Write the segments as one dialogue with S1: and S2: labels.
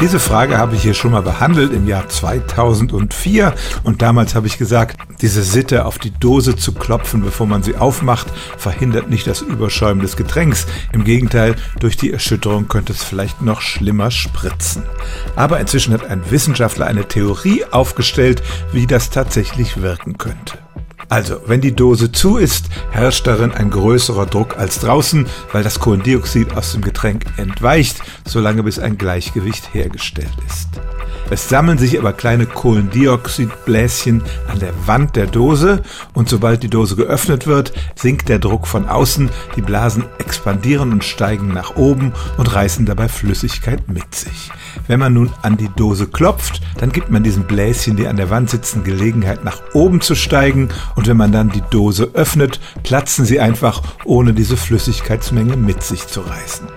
S1: Diese Frage habe ich hier schon mal behandelt im Jahr 2004 und damals habe ich gesagt, diese Sitte auf die Dose zu klopfen, bevor man sie aufmacht, verhindert nicht das Überschäumen des Getränks. Im Gegenteil, durch die Erschütterung könnte es vielleicht noch schlimmer spritzen. Aber inzwischen hat ein Wissenschaftler eine Theorie aufgestellt, wie das tatsächlich wirken könnte. Also, wenn die Dose zu ist, herrscht darin ein größerer Druck als draußen, weil das Kohlendioxid aus dem Getränk entweicht, solange bis ein Gleichgewicht hergestellt ist. Es sammeln sich aber kleine Kohlendioxidbläschen an der Wand der Dose und sobald die Dose geöffnet wird, sinkt der Druck von außen, die Blasen expandieren und steigen nach oben und reißen dabei Flüssigkeit mit sich. Wenn man nun an die Dose klopft, dann gibt man diesen Bläschen, die an der Wand sitzen, Gelegenheit nach oben zu steigen und wenn man dann die Dose öffnet, platzen sie einfach, ohne diese Flüssigkeitsmenge mit sich zu reißen.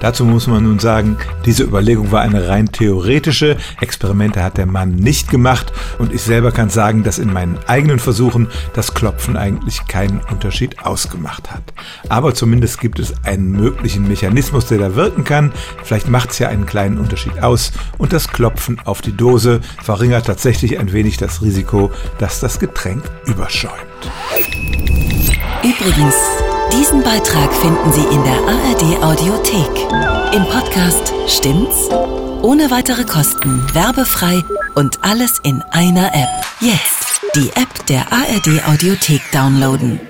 S1: Dazu muss man nun sagen, diese Überlegung war eine rein theoretische. Experimente hat der Mann nicht gemacht und ich selber kann sagen, dass in meinen eigenen Versuchen das Klopfen eigentlich keinen Unterschied ausgemacht hat. Aber zumindest gibt es einen möglichen Mechanismus, der da wirken kann. Vielleicht macht es ja einen kleinen Unterschied aus und das Klopfen auf die Dose verringert tatsächlich ein wenig das Risiko, dass das Getränk überschäumt.
S2: Übrigens, diesen Beitrag finden Sie in der ARD Audiothek. Im Podcast Stimmt's? Ohne weitere Kosten, werbefrei und alles in einer App. Jetzt die App der ARD Audiothek downloaden.